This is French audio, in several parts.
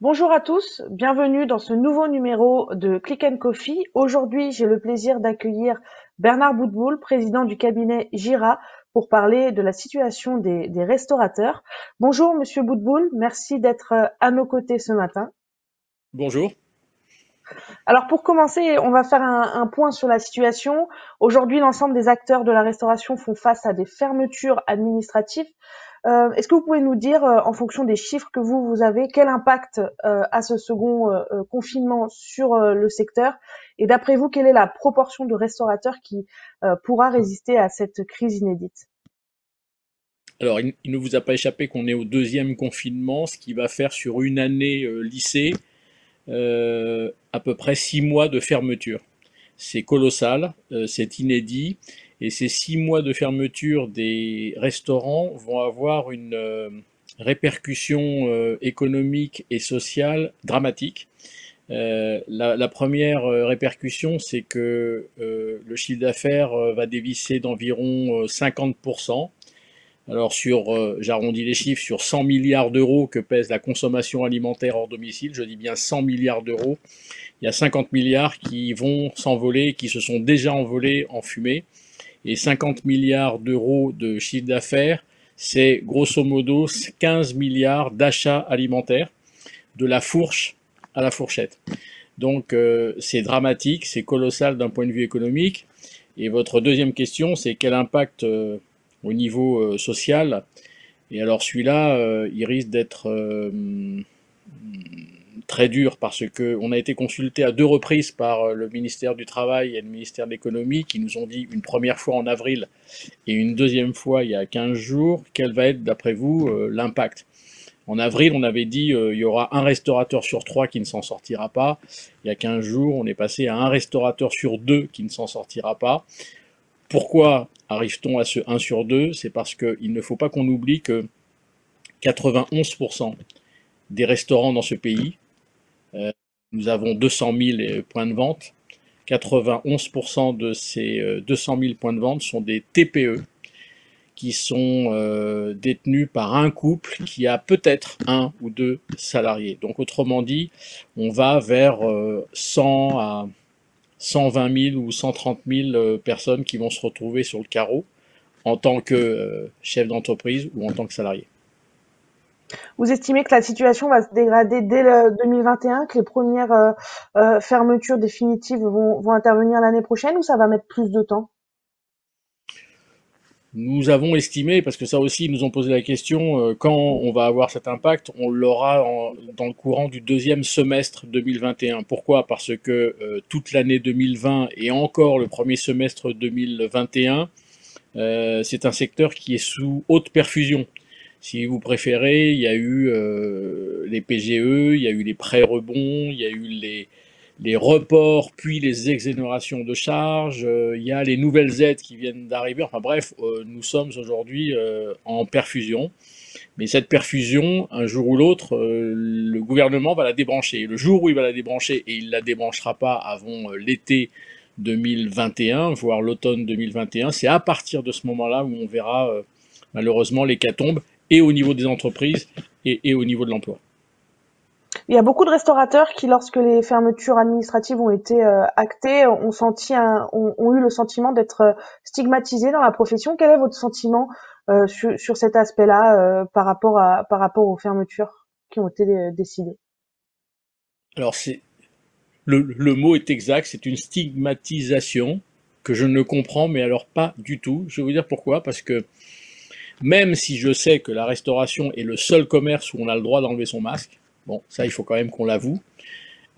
Bonjour à tous, bienvenue dans ce nouveau numéro de Click and Coffee. Aujourd'hui, j'ai le plaisir d'accueillir Bernard Boutboul, président du cabinet Gira, pour parler de la situation des, restaurateurs. Bonjour Monsieur Boutboul, merci d'être à nos côtés ce matin. Bonjour. Alors pour commencer, on va faire un, point sur la situation. Aujourd'hui, l'ensemble des acteurs de la restauration font face à des fermetures administratives. Euh, est-ce que vous pouvez nous dire, euh, en fonction des chiffres que vous, vous avez, quel impact euh, a ce second confinement sur le secteur? Et d'après vous, quelle est la proportion de restaurateurs qui pourra résister à cette crise inédite? Alors, il, ne vous a pas échappé qu'on est au deuxième confinement, ce qui va faire sur une année lycée à peu près six mois de fermeture. C'est colossal, c'est inédit. Et ces six mois de fermeture des restaurants vont avoir une euh, répercussion euh, économique et sociale dramatique. Euh, la, première répercussion, c'est que le chiffre d'affaires va dévisser d'environ 50%. Alors sur, j'arrondis les chiffres, sur 100 milliards d'euros que pèse la consommation alimentaire hors domicile, je dis bien 100 milliards d'euros, il y a 50 milliards qui vont s'envoler, qui se sont déjà envolés en fumée et 50 milliards d'euros de chiffre d'affaires, c'est grosso modo 15 milliards d'achats alimentaires, de la fourche à la fourchette. Donc euh, c'est dramatique, c'est colossal d'un point de vue économique. Et votre deuxième question, c'est quel impact euh, au niveau euh, social Et alors celui-là, il risque d'être très dur parce qu'on a été consulté à deux reprises par euh, le ministère du Travail et le ministère de l'Économie qui nous ont dit une première fois en avril et une deuxième fois il y a 15 jours, quel va être d'après vous euh, l'impact? En avril, on avait dit euh, il y aura un restaurateur sur trois qui ne s'en sortira pas. Il y a 15 jours, on est passé à un restaurateur sur deux qui ne s'en sortira pas. Pourquoi arrive-t-on à ce 1 sur 2 C'est parce qu'il ne faut pas qu'on oublie que 91% des restaurants dans ce pays euh, nous avons 200 000 euh, points de vente. 91% de ces 200 euh, 000 points de vente sont des TPE qui sont détenus par un couple qui a peut-être un ou deux salariés. Donc autrement dit, on va vers 100 à 120 000 ou 130 000 personnes qui vont se retrouver sur le carreau en tant que chef d'entreprise ou en tant que salarié. Vous estimez que la situation va se dégrader dès le 2021, que les premières euh, euh, fermetures définitives vont, intervenir l'année prochaine ou ça va mettre plus de temps? Nous avons estimé, parce que ça aussi, ils nous ont posé la question, euh, quand on va avoir cet impact, on l'aura dans le courant du deuxième semestre 2021. Pourquoi? Parce que toute l'année 2020 et encore le premier semestre 2021, c'est un secteur qui est sous haute perfusion. Si vous préférez, il y a eu euh, les PGE, il y a eu les prêts rebonds, il y a eu les, les reports, puis les exonérations de charges, euh, il y a les nouvelles aides qui viennent d'arriver. Enfin bref, euh, nous sommes aujourd'hui en perfusion. Mais cette perfusion, un jour ou l'autre, le gouvernement va la débrancher. Le jour où il va la débrancher, et il ne la débranchera pas avant l'été 2021, voire l'automne 2021, c'est à partir de ce moment-là où on verra malheureusement l'hécatombe et au niveau des entreprises et, au niveau de l'emploi. Il y a beaucoup de restaurateurs qui, lorsque les fermetures administratives ont été euh, actées, ont, eu le sentiment d'être euh, stigmatisés dans la profession. Quel est votre sentiment euh, sur, cet aspect-là par, rapport aux fermetures qui ont été décidées? Alors, le, le mot est exact, c'est une stigmatisation que je ne comprends, mais alors pas du tout. Je vais vous dire pourquoi, parce que même si je sais que la restauration est le seul commerce où on a le droit d'enlever son masque, bon, ça il faut quand même qu'on l'avoue,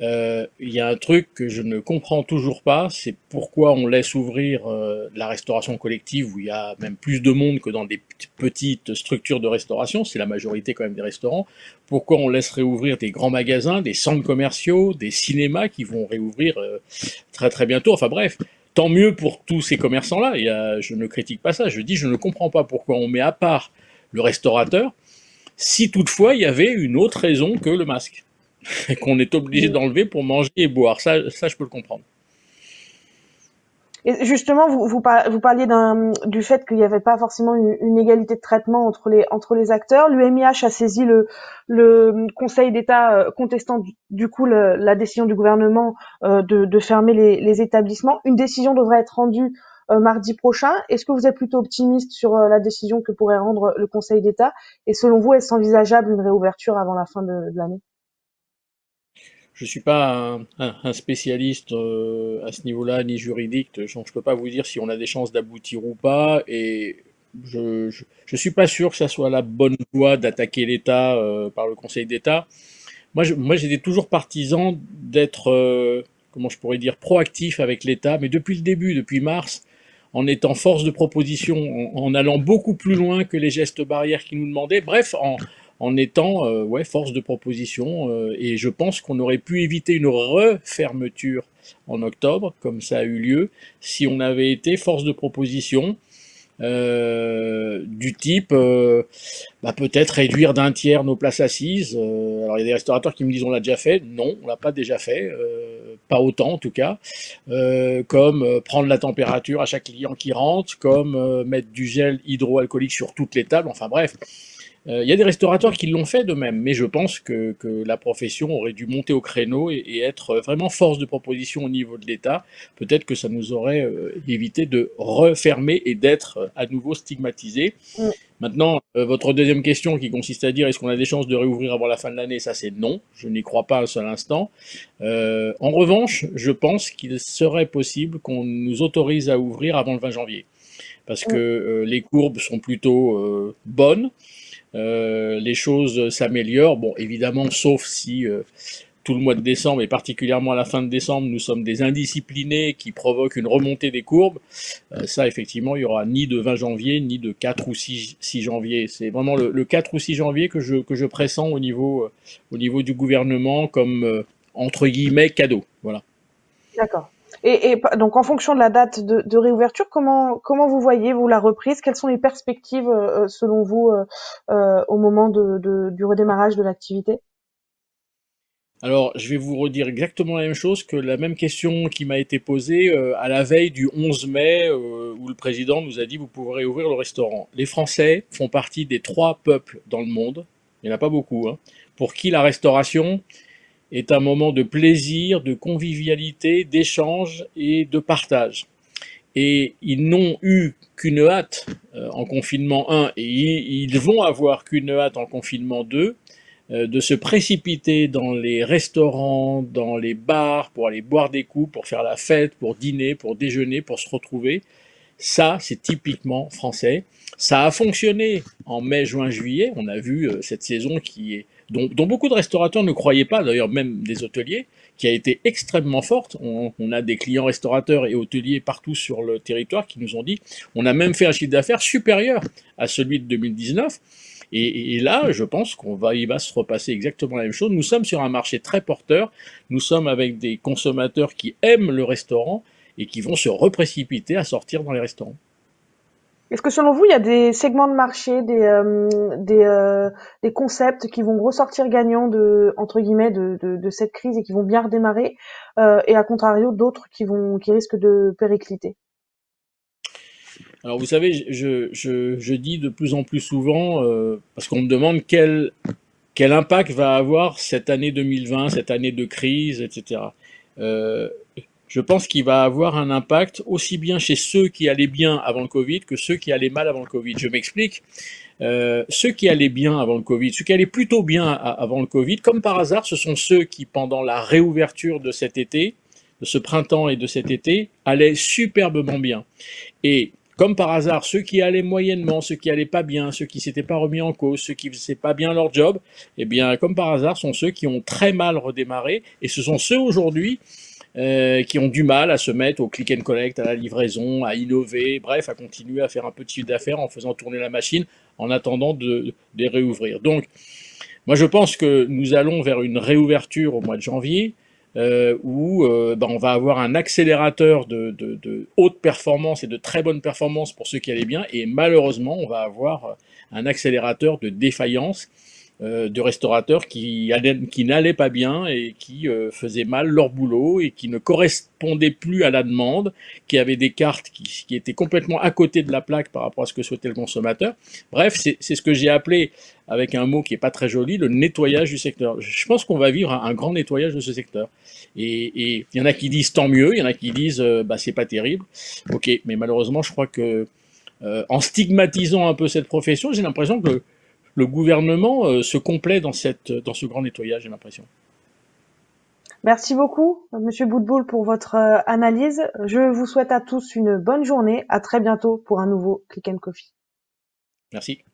euh, il y a un truc que je ne comprends toujours pas, c'est pourquoi on laisse ouvrir euh, la restauration collective où il y a même plus de monde que dans des petites structures de restauration, c'est la majorité quand même des restaurants, pourquoi on laisse réouvrir des grands magasins, des centres commerciaux, des cinémas qui vont réouvrir euh, très très bientôt, enfin bref, tant mieux pour tous ces commerçants-là, je ne critique pas ça, je dis je ne comprends pas pourquoi on met à part le restaurateur, si toutefois il y avait une autre raison que le masque, et qu'on est obligé d'enlever pour manger et boire, ça, ça je peux le comprendre. Et justement, vous, vous, parliez du fait qu'il n'y avait pas forcément une, égalité de traitement entre les, entre les acteurs. L'UMIH a saisi le, le Conseil d'État euh, contestant du, coup la décision du gouvernement euh, de, de, fermer les, les, établissements. Une décision devrait être rendue mardi prochain. Est-ce que vous êtes plutôt optimiste sur la décision que pourrait rendre le Conseil d'État? Et selon vous, est-ce envisageable une réouverture avant la fin de l'année? Je ne suis pas un, spécialiste euh, à ce niveau-là, ni juridique, je ne peux pas vous dire si on a des chances d'aboutir ou pas, et je ne suis pas sûr que ça soit la bonne voie d'attaquer l'État euh, par le Conseil d'État. Moi, j'étais toujours partisan d'être, euh, comment je pourrais dire, proactif avec l'État, mais depuis le début, depuis mars, en étant force de proposition, en, allant beaucoup plus loin que les gestes barrières qui nous demandaient, bref, en, étant euh, ouais, force de proposition. Euh, et je pense qu'on aurait pu éviter une refermeture en octobre, comme ça a eu lieu, si on avait été force de proposition. Euh, du type bah, peut-être réduire d'un tiers nos places assises. alors il y a des restaurateurs qui me disent on l'a déjà fait. Non, on l'a pas déjà fait, pas autant en tout cas. comme prendre la température à chaque client qui rentre, comme mettre du gel hydroalcoolique sur toutes les tables. Enfin bref, il euh, y a des restaurateurs qui l'ont fait de même, mais je pense que, la profession aurait dû monter au créneau et, être vraiment force de proposition au niveau de l'État. Peut-être que ça nous aurait euh, évité de refermer et d'être euh, à nouveau stigmatisés. Mm. Maintenant, votre deuxième question qui consiste à dire est-ce qu'on a des chances de réouvrir avant la fin de l'année, ça c'est non, je n'y crois pas un seul instant. en revanche, je pense qu'il serait possible qu'on nous autorise à ouvrir avant le 20 janvier, parce mm. que les courbes sont plutôt bonnes. Euh, les choses s'améliorent. Bon, évidemment, sauf si euh, tout le mois de décembre, et particulièrement à la fin de décembre, nous sommes des indisciplinés qui provoquent une remontée des courbes. Euh, ça, effectivement, il y aura ni de 20 janvier, ni de 4 ou 6, janvier. C'est vraiment le, 4 ou 6 janvier que je, que je pressens au niveau, au niveau du gouvernement comme, entre guillemets, cadeau. Voilà. D'accord. Et, donc, en fonction de la date de, réouverture, comment vous voyez vous la reprise? Quelles sont les perspectives euh, euh, selon vous euh, au moment du redémarrage de l'activité? Alors, je vais vous redire exactement la même chose que la même question qui m'a été posée à la veille du 11 mai, où le président nous a dit vous pourrez ouvrir le restaurant. Les Français font partie des trois peuples dans le monde, il n'y en a pas beaucoup, hein, pour qui la restauration, est un moment de plaisir, de convivialité, d'échange et de partage. Et ils n'ont eu qu'une hâte euh, en confinement 1 et ils vont avoir qu'une hâte en confinement 2 euh, de se précipiter dans les restaurants, dans les bars pour aller boire des coups, pour faire la fête, pour dîner, pour déjeuner, pour se retrouver. Ça, c'est typiquement français. Ça a fonctionné en mai, juin, juillet. On a vu euh, cette saison qui est dont, beaucoup de restaurateurs ne croyaient pas, d'ailleurs même des hôteliers, qui a été extrêmement forte. On, a des clients restaurateurs et hôteliers partout sur le territoire qui nous ont dit, on a même fait un chiffre d'affaires supérieur à celui de 2019. Et, là, je pense qu'on va, il va se repasser exactement la même chose. Nous sommes sur un marché très porteur. Nous sommes avec des consommateurs qui aiment le restaurant et qui vont se reprécipiter à sortir dans les restaurants. Est-ce que selon vous, il y a des segments de marché, des, euh, des, euh, des, concepts qui vont ressortir gagnants de, entre guillemets, de, de, de cette crise et qui vont bien redémarrer, euh, et à contrario d'autres qui vont, qui risquent de péricliter? Alors vous savez, je, je, je, dis de plus en plus souvent, parce qu'on me demande quel, quel impact va avoir cette année 2020, cette année de crise, etc. Je pense qu'il va avoir un impact aussi bien chez ceux qui allaient bien avant le Covid que ceux qui allaient mal avant le Covid. Je m'explique. Euh, ceux qui allaient bien avant le Covid, ceux qui allaient plutôt bien avant le Covid, comme par hasard, ce sont ceux qui, pendant la réouverture de cet été, de ce printemps et de cet été, allaient superbement bien. Et comme par hasard, ceux qui allaient moyennement, ceux qui allaient pas bien, ceux qui s'étaient pas remis en cause, ceux qui faisaient pas bien leur job, eh bien, comme par hasard, sont ceux qui ont très mal redémarré, et ce sont ceux aujourd'hui euh, qui ont du mal à se mettre au click and collect, à la livraison, à innover, bref, à continuer à faire un petit chiffre d'affaires en faisant tourner la machine en attendant de, les réouvrir. Donc, moi je pense que nous allons vers une réouverture au mois de janvier, euh, où euh, ben, on va avoir un accélérateur de, de, haute performance et de très bonne performance pour ceux qui allaient bien, et malheureusement on va avoir un accélérateur de défaillance euh, de restaurateurs qui, qui n'allaient pas bien et qui euh, faisaient mal leur boulot et qui ne correspondaient plus à la demande, qui avaient des cartes qui, qui, étaient complètement à côté de la plaque par rapport à ce que souhaitait le consommateur. Bref, c'est ce que j'ai appelé, avec un mot qui est pas très joli, le nettoyage du secteur. Je pense qu'on va vivre un, grand nettoyage de ce secteur. Et il y en a qui disent tant mieux, il y en a qui disent euh, bah c'est pas terrible. Ok, mais malheureusement, je crois que en stigmatisant un peu cette profession, j'ai l'impression que le gouvernement euh, se complaît dans, cette, dans ce grand nettoyage, j'ai l'impression. Merci beaucoup, Monsieur Boutboul, pour votre euh, analyse. Je vous souhaite à tous une bonne journée. À très bientôt pour un nouveau Click and Coffee. Merci.